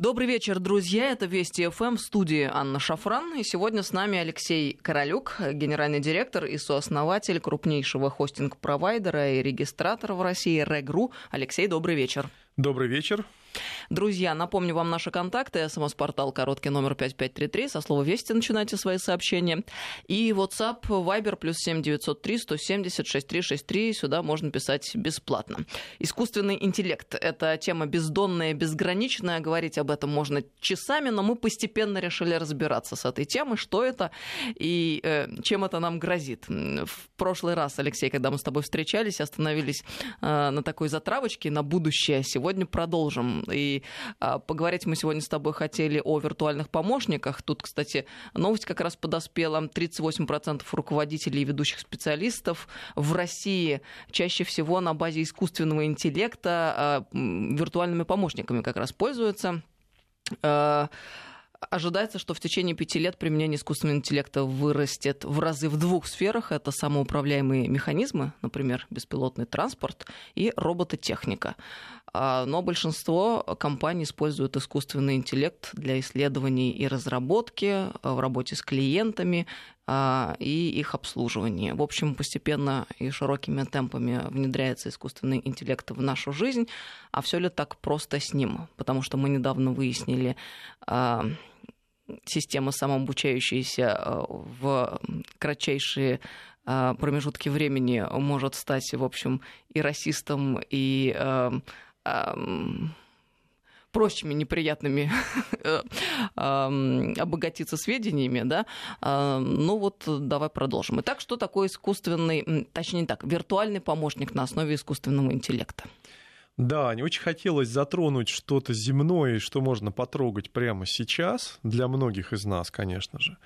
Добрый вечер, друзья. Это Вести ФМ в студии Анна Шафран. И сегодня с нами Алексей Королюк, генеральный директор и сооснователь крупнейшего хостинг-провайдера и регистратора в России Регру. Алексей, добрый вечер. Добрый вечер. Друзья, напомню вам наши контакты. СМС-портал короткий номер 5533. Со слова «Вести» начинайте свои сообщения. И WhatsApp, Viber, плюс 7903 170 6363. Сюда можно писать бесплатно. Искусственный интеллект – это тема бездонная, безграничная. Говорить об этом можно часами, но мы постепенно решили разбираться с этой темой, что это и э, чем это нам грозит. В прошлый раз, Алексей, когда мы с тобой встречались, остановились э, на такой затравочке на будущее. Сегодня продолжим и а, поговорить мы сегодня с тобой хотели о виртуальных помощниках. Тут, кстати, новость как раз подоспела. 38% руководителей и ведущих специалистов в России чаще всего на базе искусственного интеллекта а, виртуальными помощниками как раз пользуются. А, Ожидается, что в течение пяти лет применение искусственного интеллекта вырастет в разы в двух сферах. Это самоуправляемые механизмы, например, беспилотный транспорт и робототехника. А, но большинство компаний используют искусственный интеллект для исследований и разработки а, в работе с клиентами и их обслуживания. В общем, постепенно и широкими темпами внедряется искусственный интеллект в нашу жизнь. А все ли так просто с ним? Потому что мы недавно выяснили система самообучающаяся в кратчайшие промежутки времени может стать, в общем, и расистом, и прочими неприятными обогатиться сведениями, да, ну вот давай продолжим. Итак, что такое искусственный, точнее так, виртуальный помощник на основе искусственного интеллекта? Да, не очень хотелось затронуть что-то земное, что можно потрогать прямо сейчас, для многих из нас, конечно же.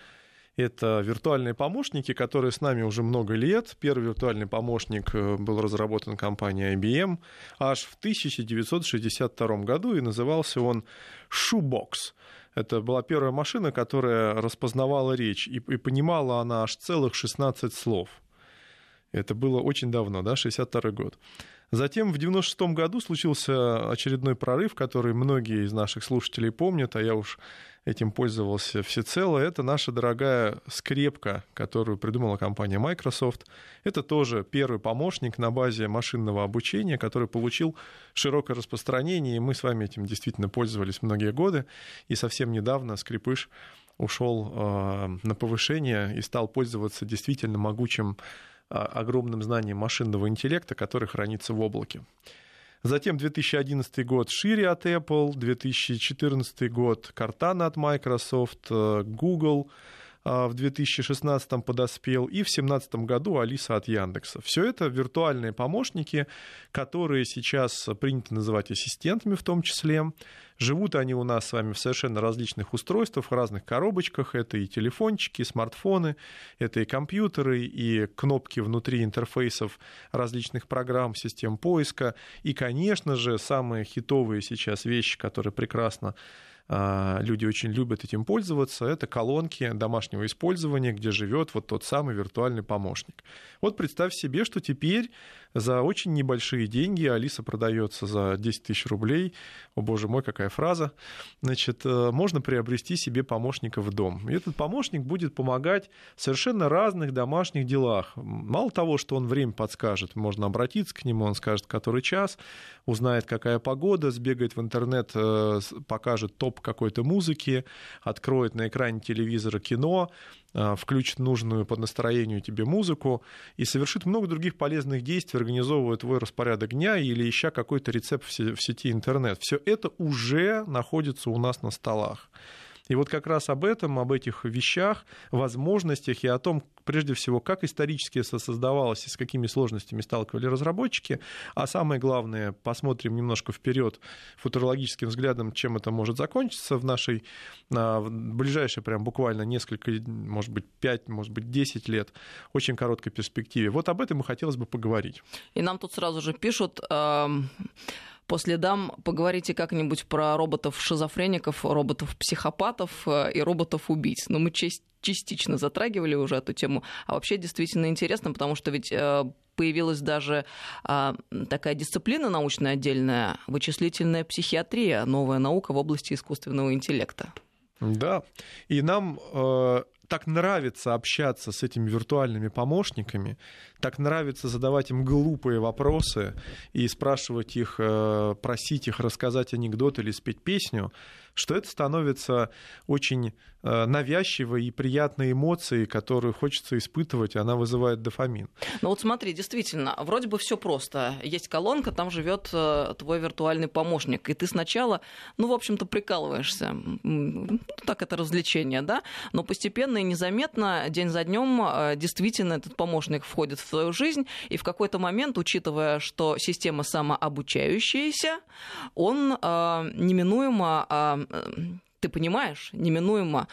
Это виртуальные помощники, которые с нами уже много лет. Первый виртуальный помощник э, был разработан компанией IBM аж в 1962 году, и назывался он Shoebox. Это была первая машина, которая распознавала речь, и, и понимала она аж целых 16 слов. Это было очень давно, да, 62 год. Затем в 96 году случился очередной прорыв, который многие из наших слушателей помнят, а я уж этим пользовался всецело, это наша дорогая скрепка, которую придумала компания Microsoft. Это тоже первый помощник на базе машинного обучения, который получил широкое распространение, и мы с вами этим действительно пользовались многие годы, и совсем недавно скрипыш ушел э, на повышение и стал пользоваться действительно могучим огромным знанием машинного интеллекта, который хранится в облаке. Затем 2011 год Шире от Apple, 2014 год Cortana от Microsoft, э, Google в 2016 подоспел, и в 2017 году Алиса от Яндекса. Все это виртуальные помощники, которые сейчас принято называть ассистентами в том числе. Живут они у нас с вами в совершенно различных устройствах, в разных коробочках. Это и телефончики, и смартфоны, это и компьютеры, и кнопки внутри интерфейсов различных программ, систем поиска. И, конечно же, самые хитовые сейчас вещи, которые прекрасно а, люди очень любят этим пользоваться, это колонки домашнего использования, где живет вот тот самый виртуальный помощник. Вот представь себе, что теперь за очень небольшие деньги Алиса продается за 10 тысяч рублей. О боже мой, какая фраза. Значит, э, можно приобрести себе помощника в дом. И этот помощник будет помогать в совершенно разных домашних делах. Мало того, что он время подскажет, можно обратиться к нему, он скажет, который час, узнает, какая погода, сбегает в интернет, э, покажет топ какой-то музыки, откроет на экране телевизора кино, э, включит нужную по настроению тебе музыку и совершит много других полезных действий, организовывая твой распорядок дня или ища какой-то рецепт в сети интернет. Все это уже находится у нас на столах. И вот как раз об этом, об этих вещах, возможностях и о том, прежде всего, как исторически создавалось и с какими сложностями сталкивали разработчики, а самое главное, посмотрим немножко вперед футурологическим взглядом, чем это может закончиться в нашей в ближайшие прям буквально несколько, может быть, 5, может быть, 10 лет, очень короткой перспективе. Вот об этом и хотелось бы поговорить. И нам тут сразу же пишут, эм, По следам поговорите как-нибудь про роботов-шизофреников, роботов-психопатов э, и роботов-убийц. Но мы частично затрагивали уже эту тему. А вообще действительно интересно, потому что ведь э, появилась даже а, такая дисциплина научная отдельная, вычислительная психиатрия, новая наука в области искусственного интеллекта. Да, и нам э, так нравится общаться с этими виртуальными помощниками, так нравится задавать им глупые вопросы и спрашивать их, э, просить их рассказать анекдот или спеть песню, что это становится очень э, навязчивой и приятной эмоцией, которую хочется испытывать, и она вызывает дофамин. Ну вот смотри, действительно, вроде бы все просто. Есть колонка, там живет э, твой виртуальный помощник, и ты сначала, ну, в общем-то, прикалываешься. Ну, так это развлечение, да? Но постепенно и незаметно, день за днем, э, действительно этот помощник входит в твою жизнь, и в какой-то момент, учитывая, что система самообучающаяся, он неминуемо Эм, ты понимаешь, неминуемо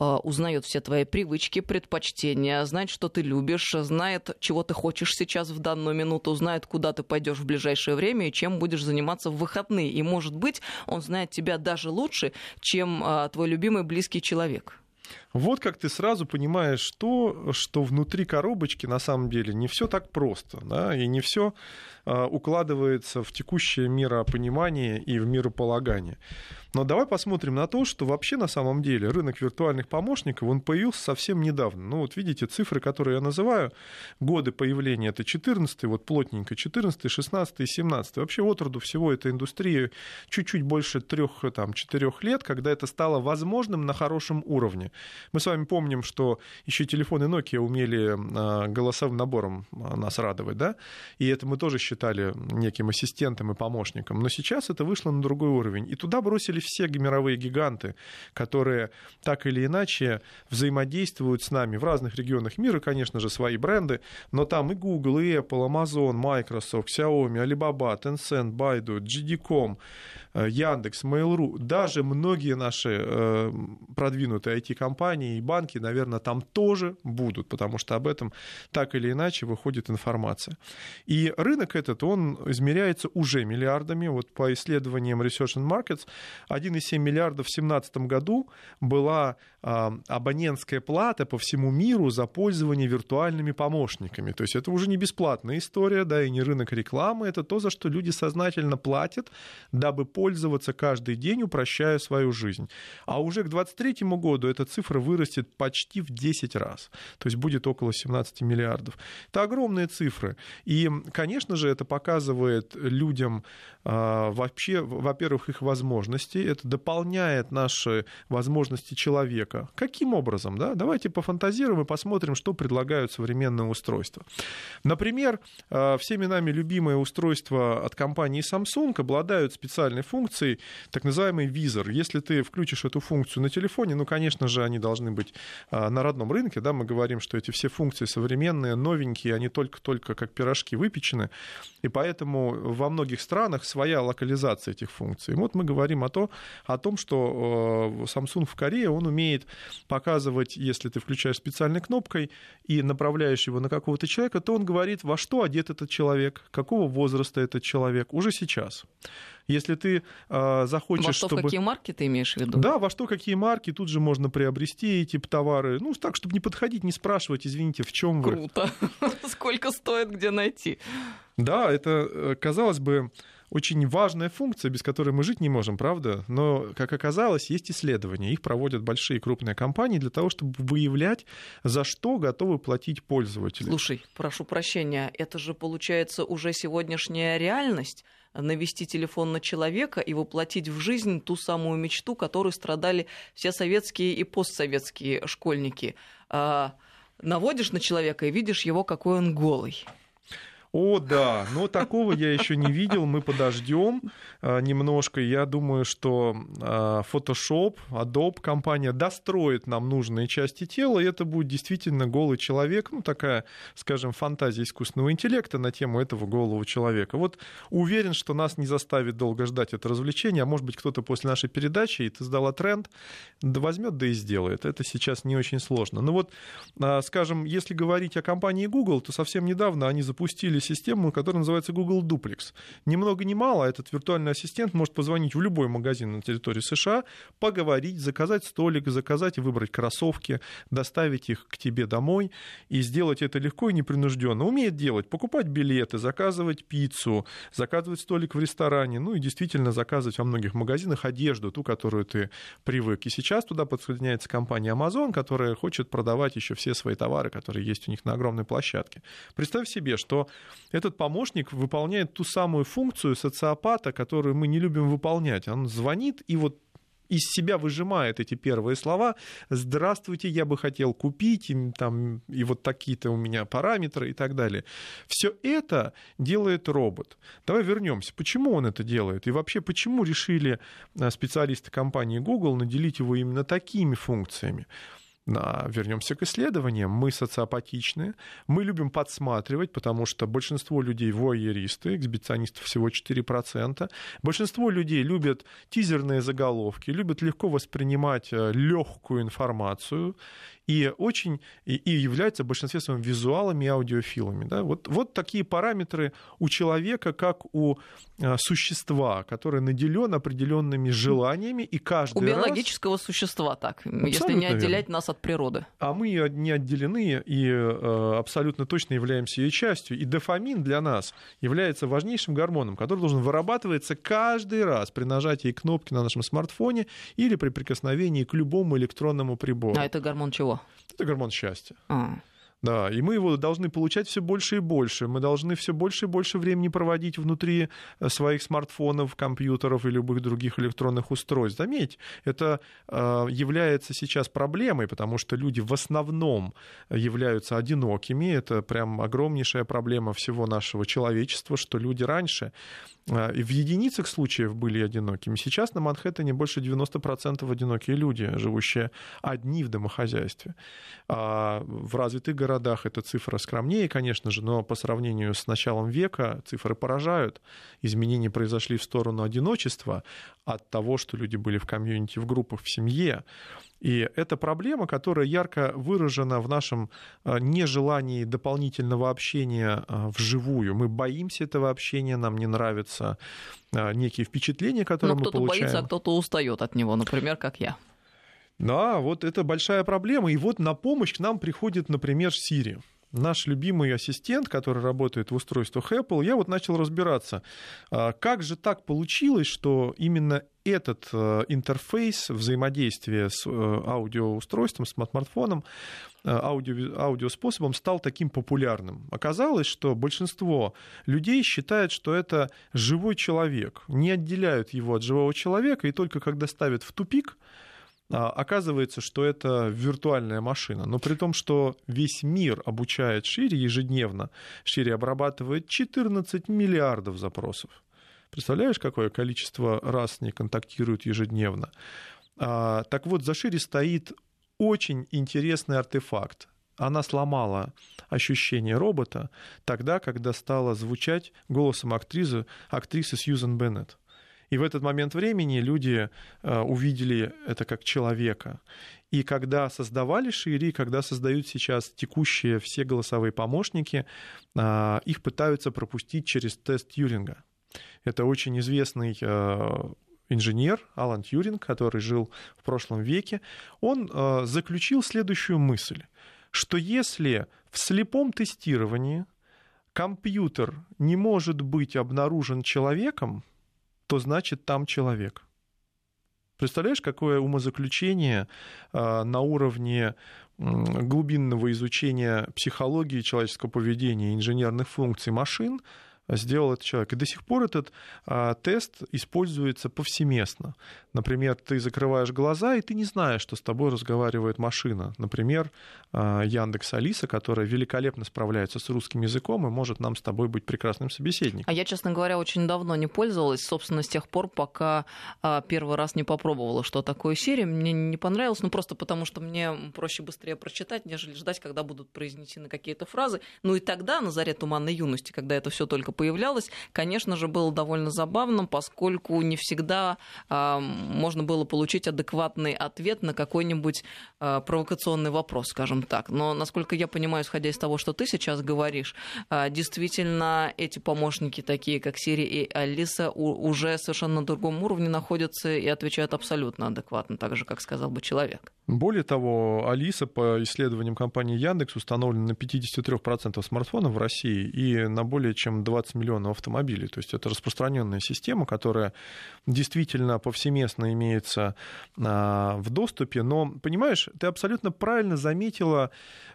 э, узнает все твои привычки, предпочтения, знает, что ты любишь, знает, чего ты хочешь сейчас в данную минуту, знает, куда ты пойдешь в ближайшее время и чем будешь заниматься в выходные. И, может быть, он знает тебя даже лучше, чем э, твой любимый близкий человек. Вот как ты сразу понимаешь то, что внутри коробочки на самом деле не все так просто, да, и не все а, укладывается в текущее миропонимание и в мирополагание. Но давай посмотрим на то, что вообще на самом деле рынок виртуальных помощников, он появился совсем недавно. Ну вот видите, цифры, которые я называю, годы появления, это 14 вот плотненько, 14 16 и 17 Вообще от роду всего этой индустрии чуть-чуть больше 3-4 лет, когда это стало возможным на хорошем уровне. Мы с вами помним, что еще телефоны Nokia умели а, голосовым набором а, нас радовать, да, и это мы тоже считали неким ассистентом и помощником. Но сейчас это вышло на другой уровень. И туда бросили все мировые гиганты, которые так или иначе взаимодействуют с нами в разных регионах мира, конечно же, свои бренды, но там и Google, и Apple, Amazon, Microsoft, Xiaomi, Alibaba, Tencent, Baidu, GD.com, Яндекс, Mail.ru, даже многие наши э, продвинутые IT-компании и банки, наверное, там тоже будут, потому что об этом так или иначе выходит информация. И рынок этот, он измеряется уже миллиардами. Вот по исследованиям Research and Markets 1,7 миллиардов в 2017 году была абонентская плата по всему миру за пользование виртуальными помощниками. То есть это уже не бесплатная история, да, и не рынок рекламы, это то, за что люди сознательно платят, дабы пользоваться каждый день, упрощая свою жизнь. А уже к 2023 году эта цифра вырастет почти в 10 раз. То есть будет около 17 миллиардов. Это огромные цифры. И, конечно же, это показывает людям а, вообще, во-первых, их возможности, это дополняет наши возможности человека. Каким образом? Да? Давайте пофантазируем и посмотрим, что предлагают современные устройства. Например, а, всеми нами любимое устройство от компании Samsung обладают специальной функцией, так называемый визор. Если ты включишь эту функцию на телефоне, ну, конечно же, они должны быть а, на родном рынке, да, мы говорим, что эти все функции современные, новенькие, они только-только как пирожки выпечены, и поэтому во многих странах своя локализация этих функций. Вот мы говорим о, то, о том, что э, Samsung в Корее, он умеет показывать, если ты включаешь специальной кнопкой и направляешь его на какого-то человека, то он говорит, во что одет этот человек, какого возраста этот человек уже сейчас. Если ты э, захочешь, во что, чтобы... какие марки ты имеешь в виду? Да, во что какие марки, тут же можно приобрести эти товары. Ну, так, чтобы не подходить, не спрашивать, извините, в чем вы. Круто. Сколько стоит, где найти? Да, это, э, казалось бы, очень важная функция, без которой мы жить не можем, правда? Но, как оказалось, есть исследования. Их проводят большие крупные компании для того, чтобы выявлять, за что готовы платить пользователи. Слушай, прошу прощения, это же получается уже сегодняшняя реальность навести телефон на человека и воплотить в жизнь ту самую мечту, которую страдали все советские и постсоветские школьники. А, наводишь на человека и видишь его, какой он голый. О, да, но такого я еще не видел. Мы подождем а, немножко. Я думаю, что а, Photoshop, Adobe компания достроит нам нужные части тела, и это будет действительно голый человек, ну такая, скажем, фантазия искусственного интеллекта на тему этого голого человека. Вот уверен, что нас не заставит долго ждать это развлечение, а может быть кто-то после нашей передачи, и ты сдала тренд, да возьмет, да и сделает. Это сейчас не очень сложно. Но вот, а, скажем, если говорить о компании Google, то совсем недавно они запустили систему, которая называется Google Duplex. Ни много ни мало этот виртуальный ассистент может позвонить в любой магазин на территории США, поговорить, заказать столик, заказать и выбрать кроссовки, доставить их к тебе домой и сделать это легко и непринужденно. Умеет делать, покупать билеты, заказывать пиццу, заказывать столик в ресторане, ну и действительно заказывать во многих магазинах одежду, ту, которую ты привык. И сейчас туда подсоединяется компания Amazon, которая хочет продавать еще все свои товары, которые есть у них на огромной площадке. Представь себе, что этот помощник выполняет ту самую функцию социопата, которую мы не любим выполнять. Он звонит и вот из себя выжимает эти первые слова «Здравствуйте, я бы хотел купить, и, там, и вот такие-то у меня параметры» и так далее. Все это делает робот. Давай вернемся. Почему он это делает? И вообще, почему решили э, специалисты компании Google наделить его именно такими функциями? Вернемся к исследованиям. Мы социопатичны, мы любим подсматривать, потому что большинство людей воеристы, эксбиционистов всего 4%. Большинство людей любят тизерные заголовки, любят легко воспринимать э, легкую информацию и очень и, и являются в большинстве своем визуалами и аудиофилами. Да? Вот, вот такие параметры у человека, как у а, существа, которое наделен определенными желаниями, и каждый У биологического раз... существа так, абсолютно если не отделять верно. нас от природы. А мы не отделены и э, абсолютно точно являемся ее частью. И дофамин для нас является важнейшим гормоном, который должен вырабатываться каждый раз при нажатии кнопки на нашем смартфоне или при прикосновении к любому электронному прибору. А это гормон чего? Это гормон счастья. А. Да, и мы его должны получать все больше и больше. Мы должны все больше и больше времени проводить внутри э, своих смартфонов, компьютеров и любых других электронных устройств. Заметь, это э, является сейчас проблемой, потому что люди в основном являются одинокими. Это прям огромнейшая проблема всего нашего человечества, что люди раньше э, в единицах случаев были одинокими. Сейчас на Манхэттене больше 90% одинокие люди, живущие одни в домохозяйстве. А в развитых городах городах эта цифра скромнее, конечно же, но по сравнению с началом века цифры поражают. Изменения произошли в сторону одиночества от того, что люди были в комьюнити, в группах, в семье. И это проблема, которая ярко выражена в нашем э, нежелании дополнительного общения э, вживую. Мы боимся этого общения, нам не нравятся э, некие впечатления, которые Но мы получаем. Кто-то боится, а кто-то устает от него, например, как я. Да, вот это большая проблема. И вот на помощь к нам приходит, например, Siri наш любимый ассистент, который работает в устройствах Apple, я вот начал разбираться, а, как же так получилось, что именно этот э, интерфейс взаимодействия с э, аудиоустройством, с смартфоном, э, аудио, аудиоспособом стал таким популярным. Оказалось, что большинство людей считает, что это живой человек, не отделяют его от живого человека, и только когда ставят в тупик, оказывается, что это виртуальная машина. Но при том, что весь мир обучает Шире ежедневно, Шире обрабатывает 14 миллиардов запросов. Представляешь, какое количество раз не контактируют ежедневно? А, так вот, за Шире стоит очень интересный артефакт. Она сломала ощущение робота тогда, когда стала звучать голосом актрисы, актрисы Сьюзен Беннет. И в этот момент времени люди э, увидели это как человека. И когда создавали Шири, когда создают сейчас текущие все голосовые помощники, э, их пытаются пропустить через тест Тьюринга. Это очень известный э, инженер Алан Тьюринг, который жил в прошлом веке, он заключил следующую мысль, что если в слепом тестировании компьютер не может быть обнаружен человеком, то значит там человек. Представляешь, какое умозаключение а, на уровне глубинного изучения психологии человеческого поведения инженерных функций машин сделал этот человек. И до сих пор этот а, тест используется повсеместно. Например, ты закрываешь глаза, и ты не знаешь, что с тобой разговаривает машина. Например, а, Яндекс Алиса, которая великолепно справляется с русским языком и может нам с тобой быть прекрасным собеседником. А я, честно говоря, очень давно не пользовалась, собственно, с тех пор, пока а, первый раз не попробовала, что такое Siri. Мне не понравилось, ну просто потому, что мне проще быстрее прочитать, нежели ждать, когда будут произнесены какие-то фразы. Ну и тогда, на заре туманной юности, когда это все только только появлялась, конечно же, было довольно забавно, поскольку не всегда э, можно было получить адекватный ответ на какой-нибудь э, провокационный вопрос, скажем так. Но, насколько я понимаю, исходя из того, что ты сейчас говоришь, э, действительно эти помощники, такие как Сири и Алиса, у, уже совершенно на другом уровне находятся и отвечают абсолютно адекватно, так же, как сказал бы человек. Более того, Алиса, по исследованиям компании Яндекс, установлена на 53% смартфонов в России и на более чем 20 миллионов автомобилей. То есть это распространенная система, которая действительно повсеместно имеется а, в доступе. Но, понимаешь, ты абсолютно правильно заметила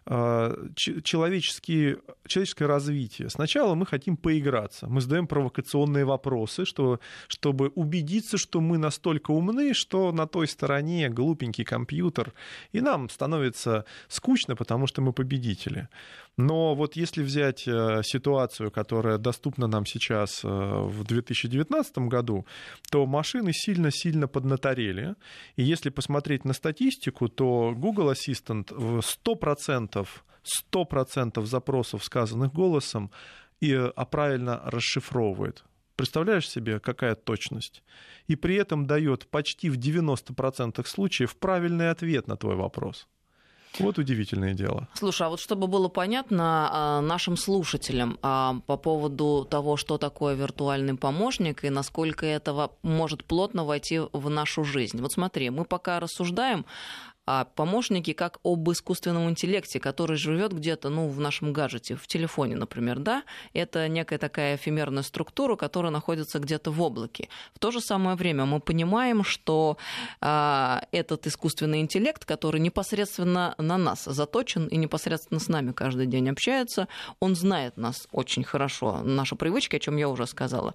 а, человеческие, человеческое развитие. Сначала мы хотим поиграться, мы задаем провокационные вопросы, чтобы, чтобы убедиться, что мы настолько умны, что на той стороне глупенький компьютер, и нам становится скучно, потому что мы победители. Но вот если взять э, ситуацию, которая доступна нам сейчас э, в 2019 году, то машины сильно-сильно поднаторели. И если посмотреть на статистику, то Google Assistant в 100%, 100% запросов, сказанных голосом, и а правильно расшифровывает. Представляешь себе, какая точность? И при этом дает почти в 90% случаев правильный ответ на твой вопрос. Вот удивительное дело. Слушай, а вот чтобы было понятно а, нашим слушателям а, по поводу того, что такое виртуальный помощник и насколько этого может плотно войти в нашу жизнь. Вот смотри, мы пока рассуждаем а помощники как об искусственном интеллекте, который живет где-то ну, в нашем гаджете, в телефоне, например, да, это некая такая эфемерная структура, которая находится где-то в облаке. В то же самое время мы понимаем, что а, этот искусственный интеллект, который непосредственно на нас заточен и непосредственно с нами каждый день общается, он знает нас очень хорошо, наша привычка, о чем я уже сказала.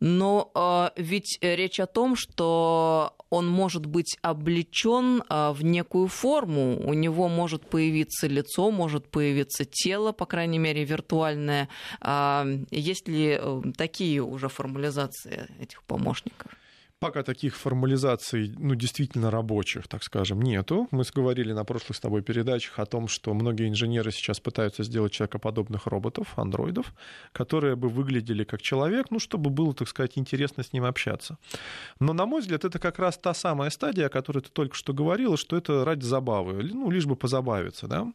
Но а, ведь речь о том, что он может быть облечен а, в некую форму, у него может появиться лицо, может появиться тело, по крайней мере, виртуальное. А, есть ли э, такие уже формализации этих помощников? Пока таких формализаций, ну, действительно рабочих, так скажем, нету. Мы говорили на прошлых с тобой передачах о том, что многие инженеры сейчас пытаются сделать человекоподобных роботов, андроидов, которые бы выглядели как человек, ну, чтобы было, так сказать, интересно с ним общаться. Но, на мой взгляд, это как раз та самая стадия, о которой ты только что говорила, что это ради забавы, ну, лишь бы позабавиться, да.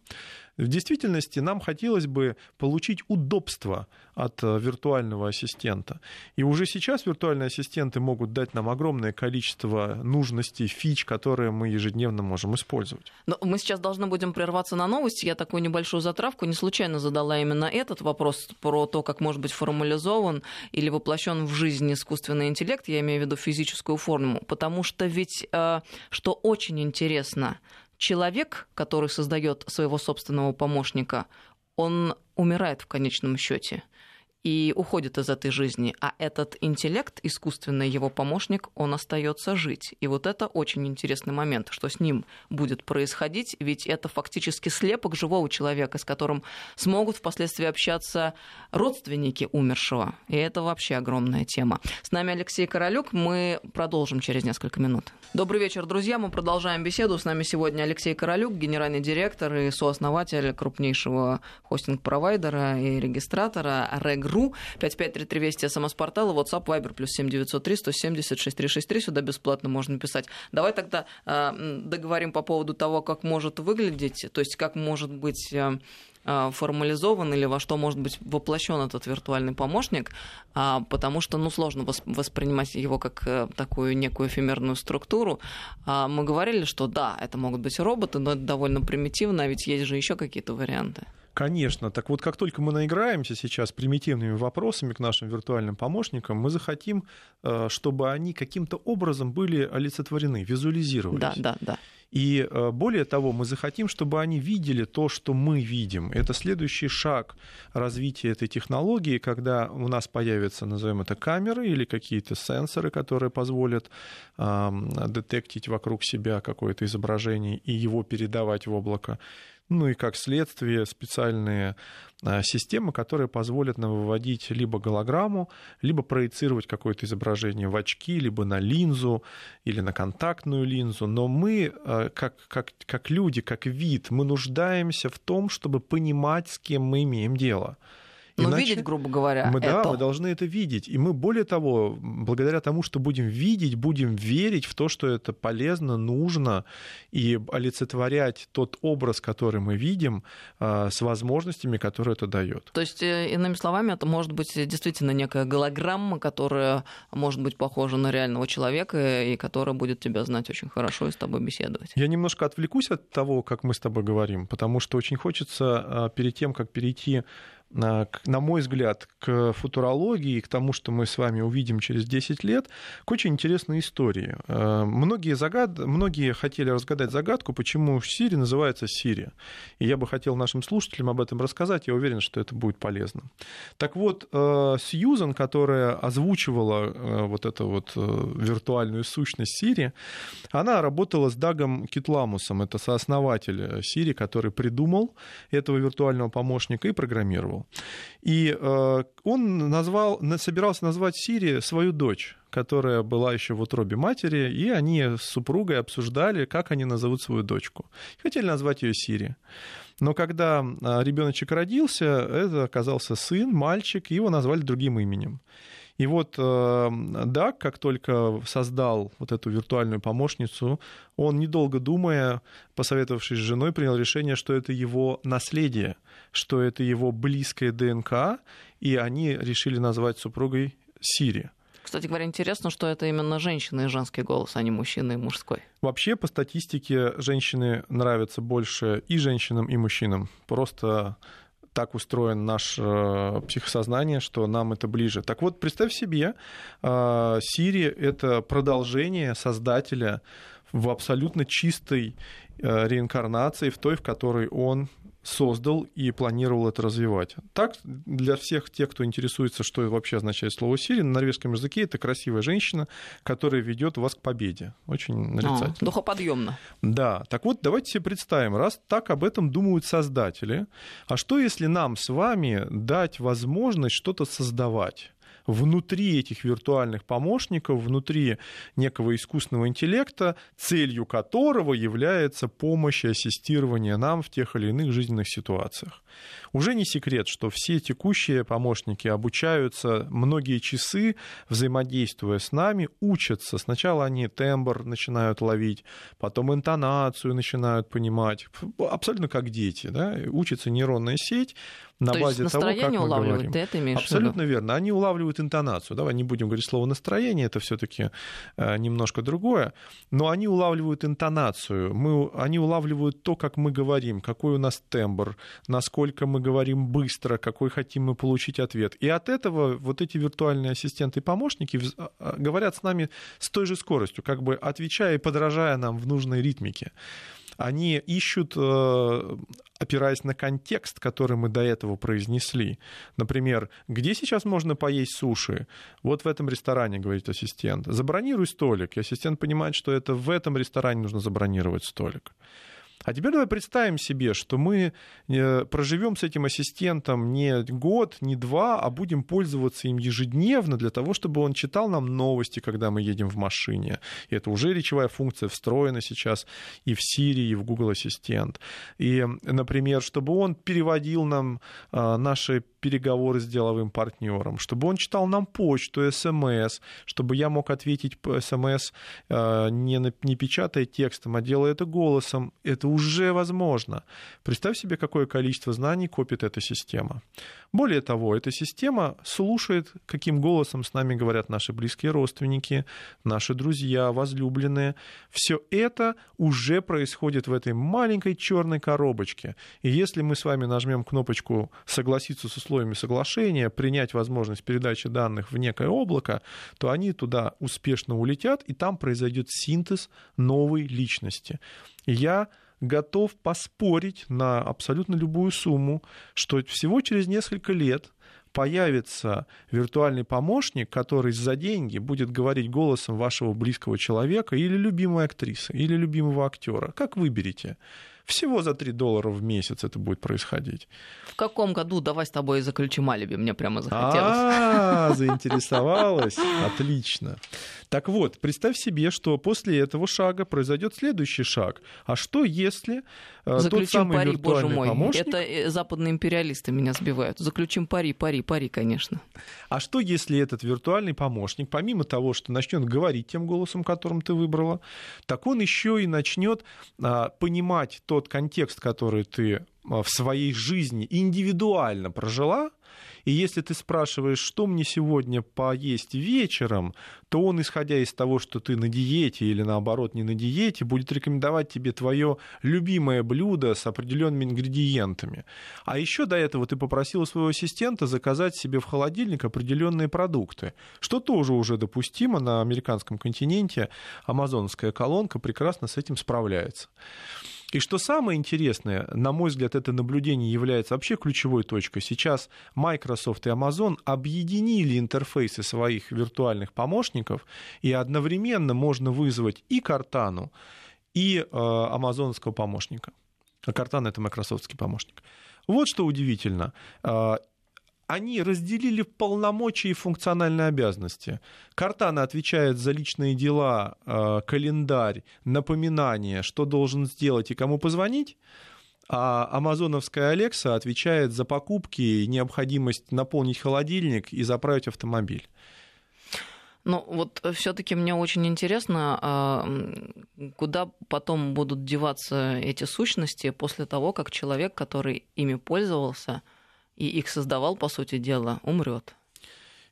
В действительности нам хотелось бы получить удобство от э, виртуального ассистента. И уже сейчас виртуальные ассистенты могут дать нам огромное количество нужностей, фич, которые мы ежедневно можем использовать. Но мы сейчас должны будем прерваться на новости. Я такую небольшую затравку не случайно задала именно этот вопрос про то, как может быть формализован или воплощен в жизнь искусственный интеллект, я имею в виду физическую форму, потому что ведь, э, что очень интересно, человек, который создает своего собственного помощника, он умирает в конечном счете и уходит из этой жизни, а этот интеллект, искусственный его помощник, он остается жить. И вот это очень интересный момент, что с ним будет происходить, ведь это фактически слепок живого человека, с которым смогут впоследствии общаться родственники умершего. И это вообще огромная тема. С нами Алексей Королюк, мы продолжим через несколько минут. Добрый вечер, друзья, мы продолжаем беседу. С нами сегодня Алексей Королюк, генеральный директор и сооснователь крупнейшего хостинг-провайдера и регистратора Регру ру, 5533 Вести, смс-портал, WhatsApp, Viber, плюс 7903 170 6363, сюда бесплатно можно писать. Давай тогда э, договорим по поводу того, как может выглядеть, то есть как может быть э, формализован или во что может быть воплощен этот виртуальный помощник, потому что ну, сложно воспринимать его как э, такую некую эфемерную структуру. Мы говорили, что да, это могут быть роботы, но это довольно примитивно, а ведь есть же еще какие-то варианты. Конечно. Так вот, как только мы наиграемся сейчас примитивными вопросами к нашим виртуальным помощникам, мы захотим, э, чтобы они каким-то образом были олицетворены, визуализировались. Да, да, да. И э, более того, мы захотим, чтобы они видели то, что мы видим. Это следующий шаг развития этой технологии, когда у нас появятся, назовем это, камеры или какие-то сенсоры, которые позволят э, детектить вокруг себя какое-то изображение и его передавать в облако ну и как следствие специальные а, системы, которые позволят нам выводить либо голограмму, либо проецировать какое-то изображение в очки, либо на линзу или на контактную линзу. Но мы, а, как, как, как люди, как вид, мы нуждаемся в том, чтобы понимать, с кем мы имеем дело. Но Иначе видеть, грубо говоря, мы, это... Да, мы должны это видеть. И мы, более того, благодаря тому, что будем видеть, будем верить в то, что это полезно, нужно, и олицетворять тот образ, который мы видим, а, с возможностями, которые это дает. То есть, э, иными словами, это может быть действительно некая голограмма, которая может быть похожа на реального человека и которая будет тебя знать очень хорошо и с тобой беседовать. Я немножко отвлекусь от того, как мы с тобой говорим, потому что очень хочется а, перед тем, как перейти на мой взгляд, к футурологии, к тому, что мы с вами увидим через 10 лет, к очень интересной истории. Э, многие, загад... Многие хотели разгадать загадку, почему Сири называется Сири. И я бы хотел нашим слушателям об этом рассказать, я уверен, что это будет полезно. Так вот, э, Сьюзан, которая озвучивала э, вот эту вот виртуальную сущность Сири, она работала с Дагом Китламусом, это сооснователь Сири, который придумал этого виртуального помощника и программировал. И э, он назвал, собирался назвать Сири свою дочь которая была еще в утробе матери, и они с супругой обсуждали, как они назовут свою дочку. Хотели назвать ее Сири. Но когда э, ребеночек родился, это оказался сын, мальчик, и его назвали другим именем. И вот э, Дак, как только создал вот эту виртуальную помощницу, он, недолго думая, посоветовавшись с женой, принял решение, что это его наследие, что это его близкая ДНК, и они решили назвать супругой Сири. Кстати говоря, интересно, что это именно женщина и женский голос, а не мужчина и мужской. Вообще, по статистике, женщины нравятся больше и женщинам, и мужчинам. Просто так устроен наше э, психосознание, что нам это ближе. Так вот, представь себе, Сири — это продолжение создателя в абсолютно чистой э, реинкарнации, в той, в которой он создал и планировал это развивать. Так, для всех тех, кто интересуется, что вообще означает слово «сири», на норвежском языке это красивая женщина, которая ведет вас к победе. Очень нарицательно. А, духоподъемно. Да. Так вот, давайте себе представим, раз так об этом думают создатели, а что если нам с вами дать возможность что-то создавать? Внутри этих виртуальных помощников, внутри некого искусственного интеллекта, целью которого является помощь и ассистирование нам в тех или иных жизненных ситуациях. Уже не секрет, что все текущие помощники обучаются многие часы, взаимодействуя с нами, учатся. Сначала они тембр начинают ловить, потом интонацию начинают понимать. Абсолютно как дети. Да? Учится нейронная сеть, на То базе того, как мы говорим. ты это имеешь Абсолютно верно. Они улавливают интонацию. Давай не будем говорить слово настроение, это все-таки э, немножко другое. Но они улавливают интонацию. Мы, они улавливают то, как мы говорим, какой у нас тембр, насколько мы говорим быстро, какой хотим мы получить ответ. И от этого вот эти виртуальные ассистенты и помощники а, а, говорят с нами с той же скоростью, как бы отвечая и подражая нам в нужной ритмике они ищут, э, опираясь на контекст, который мы до этого произнесли. Например, где сейчас можно поесть суши? Вот в этом ресторане, говорит ассистент. Забронируй столик. И ассистент понимает, что это в этом ресторане нужно забронировать столик. А теперь давай представим себе, что мы э, проживем с этим ассистентом не год, не два, а будем пользоваться им ежедневно для того, чтобы он читал нам новости, когда мы едем в машине. И это уже речевая функция встроена сейчас и в Siri, и в Google Ассистент. И, например, чтобы он переводил нам э, наши переговоры с деловым партнером, чтобы он читал нам почту, смс, чтобы я мог ответить смс, э, не, не печатая текстом, а делая это голосом. Это уже возможно. Представь себе, какое количество знаний копит эта система. Более того, эта система слушает, каким голосом с нами говорят наши близкие родственники, наши друзья, возлюбленные. Все это уже происходит в этой маленькой черной коробочке. И если мы с вами нажмем кнопочку «Согласиться с условиями соглашения», принять возможность передачи данных в некое облако, то они туда успешно улетят, и там произойдет синтез новой личности. Я готов поспорить на абсолютно любую сумму, что всего через несколько лет появится виртуальный помощник, который за деньги будет говорить голосом вашего близкого человека или любимой актрисы, или любимого актера. Как выберете? Всего за 3 доллара в месяц это будет происходить. В каком году давай с тобой заключим алиби? Мне прямо захотелось. А, заинтересовалась. Отлично. Так вот, представь себе, что после этого шага произойдет следующий шаг. А что если э, Заключим тот самый пари, виртуальный боже мой. помощник... Это э, западные империалисты меня сбивают. Заключим пари, пари, пари, конечно. А что если этот виртуальный помощник, помимо того, что начнет говорить тем голосом, которым ты выбрала, так он еще и начнет а, понимать тот контекст, который ты а, в своей жизни индивидуально прожила, и если ты спрашиваешь, что мне сегодня поесть вечером, то он, исходя из того, что ты на диете или наоборот не на диете, будет рекомендовать тебе твое любимое блюдо с определенными ингредиентами. А еще до этого ты попросил своего ассистента заказать себе в холодильник определенные продукты, что тоже уже допустимо на американском континенте. Амазонская колонка прекрасно с этим справляется. И что самое интересное, на мой взгляд, это наблюдение является вообще ключевой точкой. Сейчас Microsoft и Amazon объединили интерфейсы своих виртуальных помощников, и одновременно можно вызвать и Картану, и э, амазонского помощника. А Картана — это майкрософтский помощник. Вот что удивительно. Э, они разделили полномочия и функциональные обязанности. Картана отвечает за личные дела, э, календарь, напоминание, что должен сделать и кому позвонить. А амазоновская Алекса отвечает за покупки необходимость наполнить холодильник и заправить автомобиль. Ну, вот все-таки мне очень интересно, а, куда потом будут деваться эти сущности после того, как человек, который ими пользовался, и их создавал, по сути дела, умрет.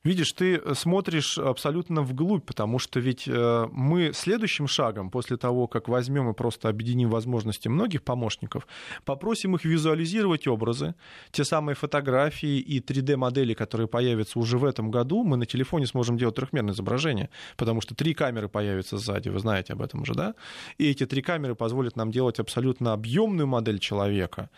Видишь, ты смотришь абсолютно вглубь, потому что ведь э, мы следующим шагом, после того, как возьмем и просто объединим возможности многих помощников, попросим их визуализировать образы, те самые фотографии и 3D-модели, которые появятся уже в этом году, мы на телефоне сможем делать трехмерное изображение, потому что три камеры появятся сзади, вы знаете об этом уже, да? И эти три камеры позволят нам делать абсолютно объемную модель человека.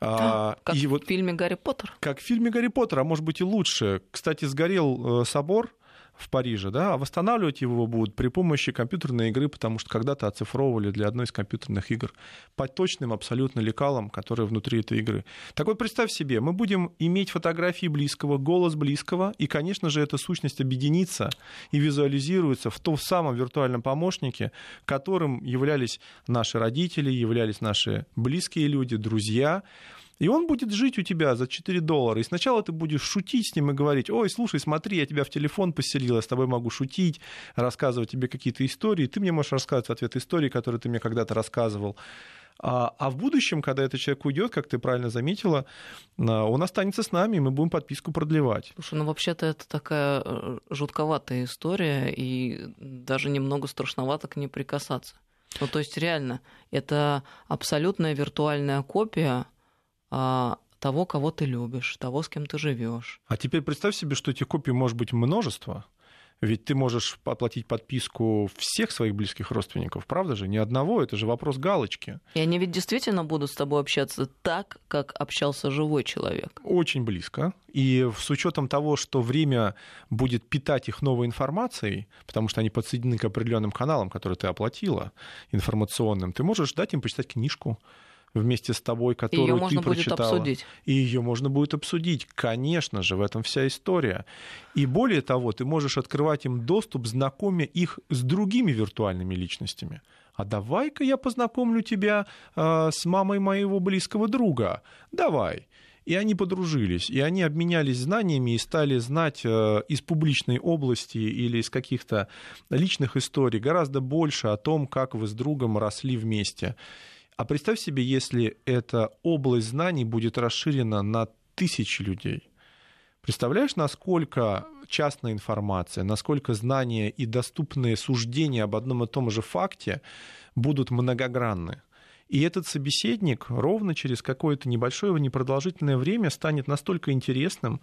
А, как и в вот, фильме Гарри Поттер. Как в фильме Гарри Поттер, а может быть и лучше. Кстати, сгорел э, собор в Париже, да, а восстанавливать его будут при помощи компьютерной игры, потому что когда-то оцифровывали для одной из компьютерных игр по точным абсолютно лекалам, которые внутри этой игры. Так вот, представь себе, мы будем иметь фотографии близкого, голос близкого, и, конечно же, эта сущность объединится и визуализируется в том самом виртуальном помощнике, которым являлись наши родители, являлись наши близкие люди, друзья, и он будет жить у тебя за 4 доллара. И сначала ты будешь шутить с ним и говорить, ой, слушай, смотри, я тебя в телефон поселил, я с тобой могу шутить, рассказывать тебе какие-то истории. Ты мне можешь рассказывать в ответ истории, которые ты мне когда-то рассказывал. А, а в будущем, когда этот человек уйдет, как ты правильно заметила, а, он останется с нами, и мы будем подписку продлевать. Слушай, ну вообще-то это такая э, жутковатая история, и даже немного страшновато к ней прикасаться. Ну, то есть, реально, это абсолютная виртуальная копия того, кого ты любишь, того, с кем ты живешь. А теперь представь себе, что этих копий может быть множество. Ведь ты можешь оплатить подписку всех своих близких родственников, правда же? Ни одного, это же вопрос галочки. И они ведь действительно будут с тобой общаться так, как общался живой человек. Очень близко. И с учетом того, что время будет питать их новой информацией, потому что они подсоединены к определенным каналам, которые ты оплатила, информационным, ты можешь дать им почитать книжку, вместе с тобой, которую ее ты можно прочитала. Будет обсудить. И ее можно будет обсудить. Конечно же, в этом вся история. И более того, ты можешь открывать им доступ, знакомя их с другими виртуальными личностями. А давай-ка я познакомлю тебя э, с мамой моего близкого друга. Давай. И они подружились, и они обменялись знаниями и стали знать э, из публичной области или из каких-то личных историй гораздо больше о том, как вы с другом росли вместе. А представь себе, если эта область знаний будет расширена на тысячи людей. Представляешь, насколько частная информация, насколько знания и доступные суждения об одном и том же факте будут многогранны. И этот собеседник ровно через какое-то небольшое непродолжительное время станет настолько интересным,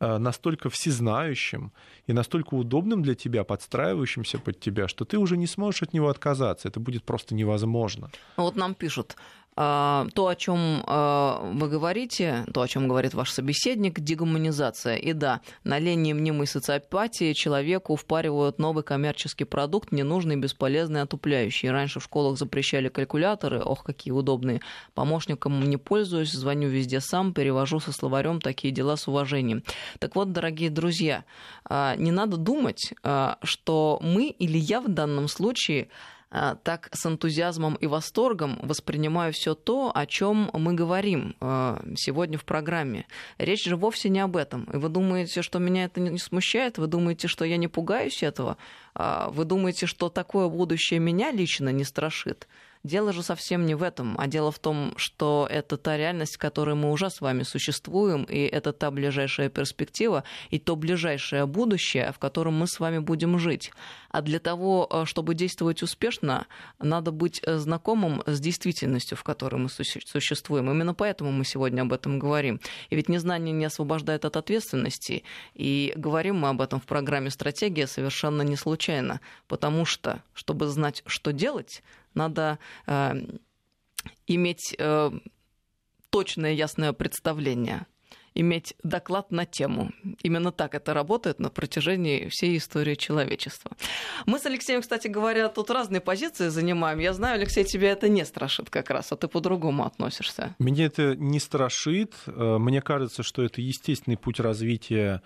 настолько всезнающим и настолько удобным для тебя, подстраивающимся под тебя, что ты уже не сможешь от него отказаться. Это будет просто невозможно. Вот нам пишут, то, о чем а, вы говорите, то, о чем говорит ваш собеседник, дегуманизация. И да, на линии мнимой социопатии человеку впаривают новый коммерческий продукт, ненужный, бесполезный, отупляющий. Раньше в школах запрещали калькуляторы, ох, какие удобные. Помощником не пользуюсь, звоню везде сам, перевожу со словарем такие дела с уважением. Так вот, дорогие друзья, а, не надо думать, что мы или я в данном случае а, так с энтузиазмом и восторгом воспринимаю все то, о чем мы говорим а, сегодня в программе. Речь же вовсе не об этом. И вы думаете, что меня это не смущает? Вы думаете, что я не пугаюсь этого? А, вы думаете, что такое будущее меня лично не страшит? Дело же совсем не в этом, а дело в том, что это та реальность, в которой мы уже с вами существуем, и это та ближайшая перспектива, и то ближайшее будущее, в котором мы с вами будем жить. А для того, э, чтобы действовать успешно, надо быть э, знакомым с действительностью, в которой мы существуем. Именно поэтому мы сегодня об этом говорим. И ведь незнание не освобождает от ответственности. И говорим мы об этом в программе «Стратегия» совершенно не случайно. Потому что, чтобы знать, что делать, надо э, иметь э, точное, ясное представление иметь доклад на тему. Именно так это работает на протяжении всей истории человечества. Мы с Алексеем, кстати говоря, тут разные позиции занимаем. Я знаю, Алексей, тебя это не страшит как раз, а ты по-другому относишься. Меня это не страшит. Э, мне кажется, что это естественный путь развития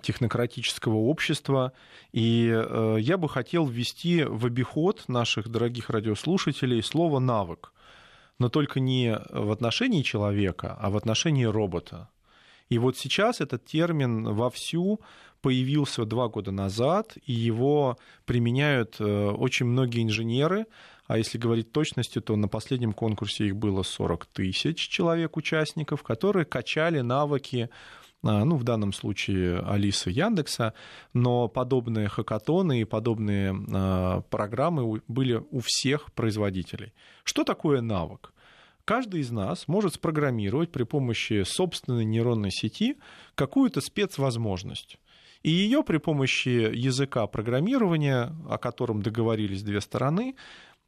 технократического общества. И э, я бы хотел ввести в обиход наших дорогих радиослушателей слово «навык». Но только не в отношении человека, а в отношении робота. И вот сейчас этот термин вовсю появился два года назад, и его применяют э, очень многие инженеры, а если говорить точностью, то на последнем конкурсе их было 40 тысяч человек-участников, которые качали навыки а, ну, в данном случае Алиса Яндекса, но подобные хакатоны и подобные а, программы были у всех производителей. Что такое навык? Каждый из нас может спрограммировать при помощи собственной нейронной сети какую-то спецвозможность. И ее при помощи языка программирования, о котором договорились две стороны,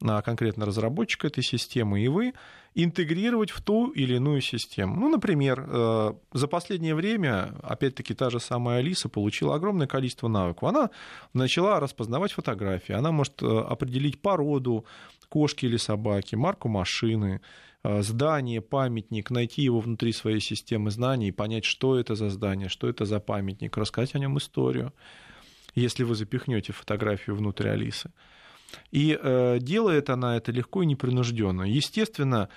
а конкретно разработчик этой системы и вы, интегрировать в ту или иную систему. Ну, например, э, за последнее время, опять-таки, та же самая Алиса получила огромное количество навыков. Она начала распознавать фотографии, она может э, определить породу кошки или собаки, марку машины, здание, памятник, найти его внутри своей системы знаний понять, что это за здание, что это за памятник, рассказать о нем историю, если вы запихнете фотографию внутрь Алисы. И э, делает она это легко и непринужденно. Естественно,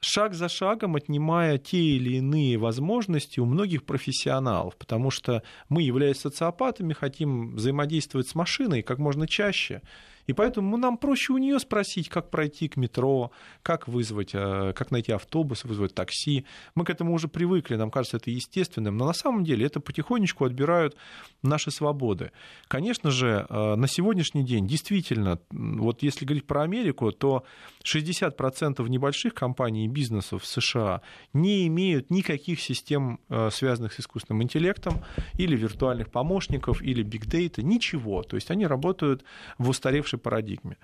шаг за шагом отнимая те или иные возможности у многих профессионалов, потому что мы, являясь социопатами, хотим взаимодействовать с машиной как можно чаще и поэтому нам проще у нее спросить, как пройти к метро, как вызвать, э, как найти автобус, вызвать такси. Мы к этому уже привыкли, нам кажется это естественным, но на самом деле это потихонечку отбирают наши свободы. Конечно же, э, на сегодняшний день действительно, вот если говорить про Америку, то 60% небольших компаний и бизнесов в США не имеют никаких систем, э, связанных с искусственным интеллектом, или виртуальных помощников, или биг-дейта, ничего. То есть они работают в устаревшей нашей парадигме.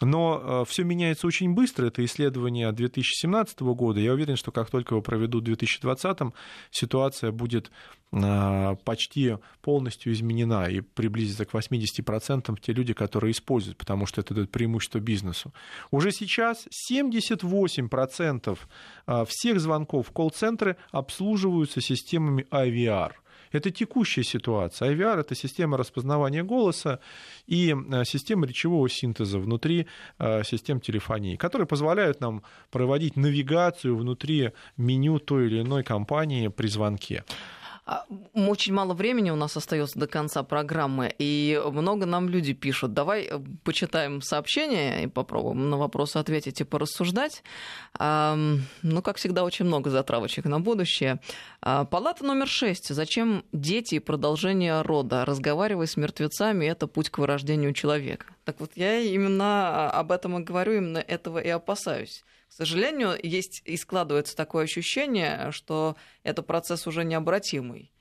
Но э, все меняется очень быстро. Это исследование 2017 года. Я уверен, что как только его проведут в 2020, ситуация будет э, почти полностью изменена и приблизится к 80% те люди, которые используют, потому что это дает преимущество бизнесу. Уже сейчас 78% э, всех звонков в колл-центры обслуживаются системами IVR – это текущая ситуация. IVR — это система распознавания голоса и э, система речевого синтеза внутри э, систем телефонии, которые позволяют нам проводить навигацию внутри меню той или иной компании при звонке. А, очень мало времени у нас остается до конца программы, и много нам люди пишут. Давай э, почитаем сообщения и попробуем на вопросы ответить и порассуждать. Ну, как всегда, очень много затравочек на будущее. А, палата номер шесть. Зачем дети и продолжение рода? Разговаривай с мертвецами, это путь к вырождению человека. Так вот, я именно об этом и говорю, именно этого и опасаюсь. К сожалению, есть и складывается такое ощущение, что это процесс уже необратимый.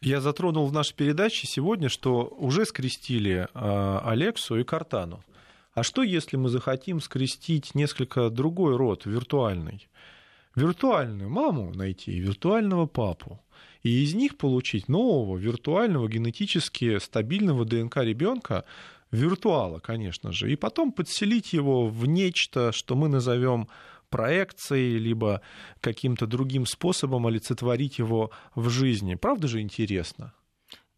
Я затронул в нашей передаче сегодня, что уже скрестили а, Алексу и Картану. А что, если мы захотим скрестить несколько другой род, виртуальный? Виртуальную маму найти и виртуального папу. И из них получить нового виртуального генетически стабильного ДНК ребенка, виртуала, конечно же, и потом подселить его в нечто, что мы назовем проекцией, либо каким-то другим способом олицетворить его в жизни. Правда же интересно?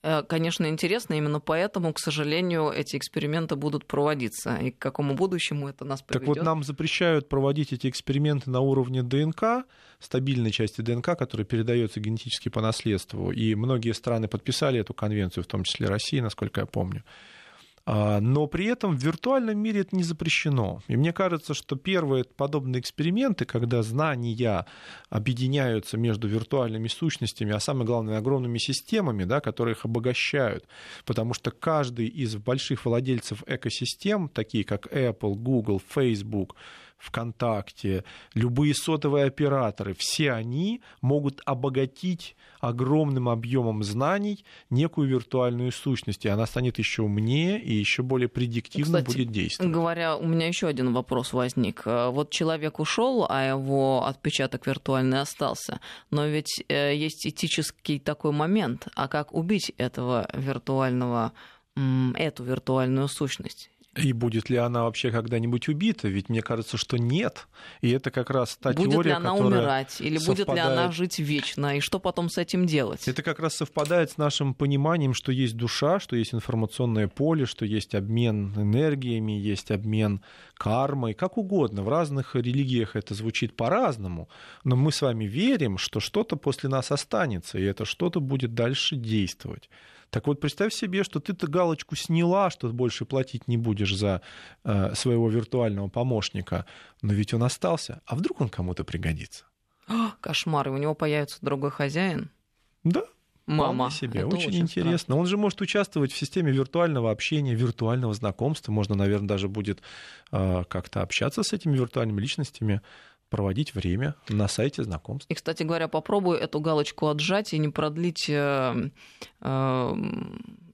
Э, конечно, интересно, именно поэтому, к сожалению, эти эксперименты будут проводиться. И к какому будущему это нас приведет? Так вот, нам запрещают проводить эти эксперименты на уровне ДНК, стабильной части ДНК, которая передается генетически по наследству. И многие страны подписали эту конвенцию, в том числе Россия, насколько я помню. А, но при этом в виртуальном мире это не запрещено. И мне кажется, что первые подобные эксперименты, когда знания объединяются между виртуальными сущностями, а самое главное, огромными системами, да, которые их обогащают, потому что каждый из больших владельцев экосистем, такие как Apple, Google, Facebook, ВКонтакте, любые сотовые операторы, все они могут обогатить огромным объемом знаний некую виртуальную сущность, и она станет еще умнее и еще более предиктивно Кстати, будет действовать. Говоря, у меня еще один вопрос возник. Э, вот человек ушел, а его отпечаток виртуальный остался. Но ведь э, есть этический такой момент. А как убить этого виртуального, эту виртуальную сущность? И будет ли она вообще когда-нибудь убита? Ведь мне кажется, что нет. И это как раз та будет теория, ли она которая умирать? Или совпадает... будет ли она жить вечно? И что потом с этим делать? Это как раз совпадает с нашим пониманием, что есть душа, что есть информационное поле, что есть обмен энергиями, есть обмен кармой, как угодно. В разных религиях это звучит по-разному. Но мы с вами верим, что что-то после нас останется, и это что-то будет дальше действовать. Так вот, представь себе, что ты-то галочку сняла, что больше платить не будешь за э, своего виртуального помощника, но ведь он остался. А вдруг он кому-то пригодится? О, кошмар, и у него появится другой хозяин? Да, Мама. себе. Очень, очень интересно. Страшно. Он же может участвовать в системе виртуального общения, виртуального знакомства. Можно, наверное, даже будет э, как-то общаться с этими виртуальными личностями проводить время на сайте знакомств. И, кстати говоря, попробуй эту галочку отжать и не продлить э, э,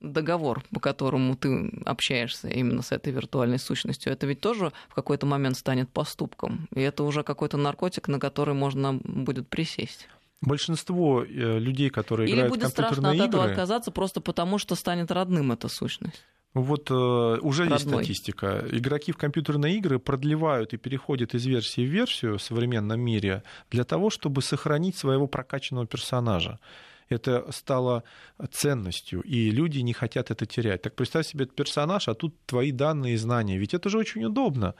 договор, по которому ты общаешься именно с этой виртуальной сущностью. Это ведь тоже в какой-то момент станет поступком. И это уже какой-то наркотик, на который можно будет присесть. Большинство э, людей, которые Или играют будет в компьютерные страшно от игры... этого отказаться просто потому, что станет родным эта сущность. Вот э, уже Родной. есть статистика. Игроки в компьютерные игры продлевают и переходят из версии в версию в современном мире для того, чтобы сохранить своего прокачанного персонажа это стало ценностью, и люди не хотят это терять. Так представь себе этот персонаж, а тут твои данные и знания. Ведь это же очень удобно.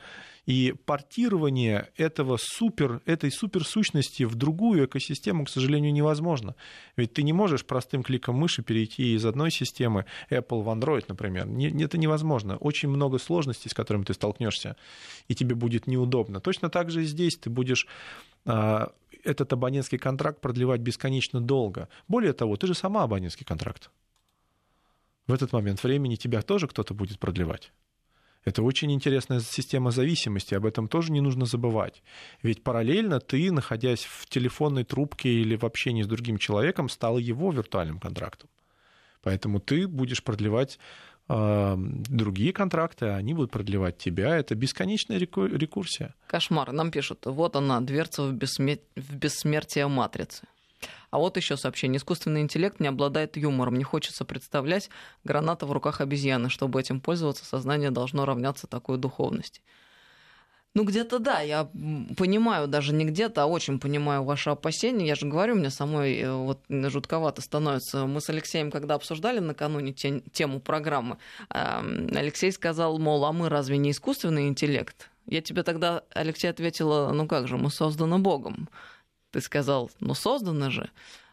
И портирование этого супер, этой суперсущности в другую экосистему, к сожалению, невозможно. Ведь ты не можешь простым кликом мыши перейти из одной системы Apple в Android, например. Это невозможно. Очень много сложностей, с которыми ты столкнешься, и тебе будет неудобно. Точно так же и здесь ты будешь а, этот абонентский контракт продлевать бесконечно долго. Более того, ты же сама абонентский контракт. В этот момент времени тебя тоже кто-то будет продлевать. Это очень интересная система зависимости, об этом тоже не нужно забывать. Ведь параллельно ты, находясь в телефонной трубке или в общении с другим человеком, стала его виртуальным контрактом. Поэтому ты будешь продлевать другие контракты, они будут продлевать тебя. Это бесконечная рекурсия. Кошмар. Нам пишут, вот она, дверца в, бессмер... в бессмертие матрицы. А вот еще сообщение. Искусственный интеллект не обладает юмором. Не хочется представлять граната в руках обезьяны. Чтобы этим пользоваться, сознание должно равняться такой духовности. Ну, где-то да, я понимаю, даже не где-то, а очень понимаю ваши опасения. Я же говорю, мне самой э, вот жутковато становится. Мы с Алексеем, когда обсуждали накануне тему программы, Алексей сказал, мол, а мы разве не искусственный интеллект? Я тебе тогда, Алексей, ответила, ну как же, мы созданы Богом. Ты сказал, ну созданы же.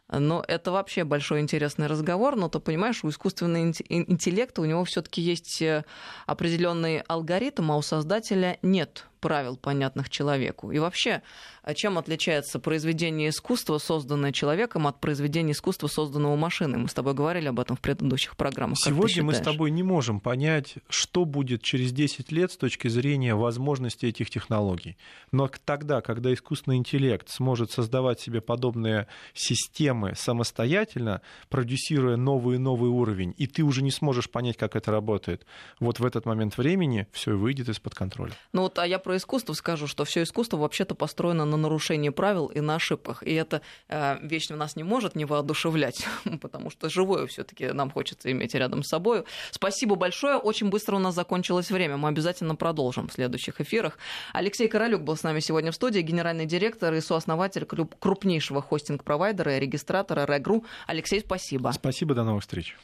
Но это вообще большой интересный разговор, но ты понимаешь, у искусственного интеллекта у него все-таки есть э, определенный алгоритм, а у создателя нет правил, понятных человеку. И вообще, а чем отличается произведение искусства, созданное человеком, от произведения искусства, созданного машиной? Мы с тобой говорили об этом в предыдущих программах. Сегодня мы с тобой не можем понять, что будет через 10 лет с точки зрения возможности этих технологий. Но тогда, когда искусственный интеллект сможет создавать себе подобные системы самостоятельно, продюсируя новый и новый уровень, и ты уже не сможешь понять, как это работает, вот в этот момент времени все выйдет из-под контроля. Ну вот, а я про искусство скажу, что все искусство вообще-то построено на нарушении правил и на ошибках. И это э, вечно нас не может не воодушевлять, потому что живое все-таки нам хочется иметь рядом с собой. Спасибо большое. Очень быстро у нас закончилось время. Мы обязательно продолжим в следующих эфирах. Алексей Королюк был с нами сегодня в студии, генеральный директор и сооснователь крупнейшего хостинг-провайдера и регистратора Регру. Алексей, спасибо. Спасибо, до новых встреч.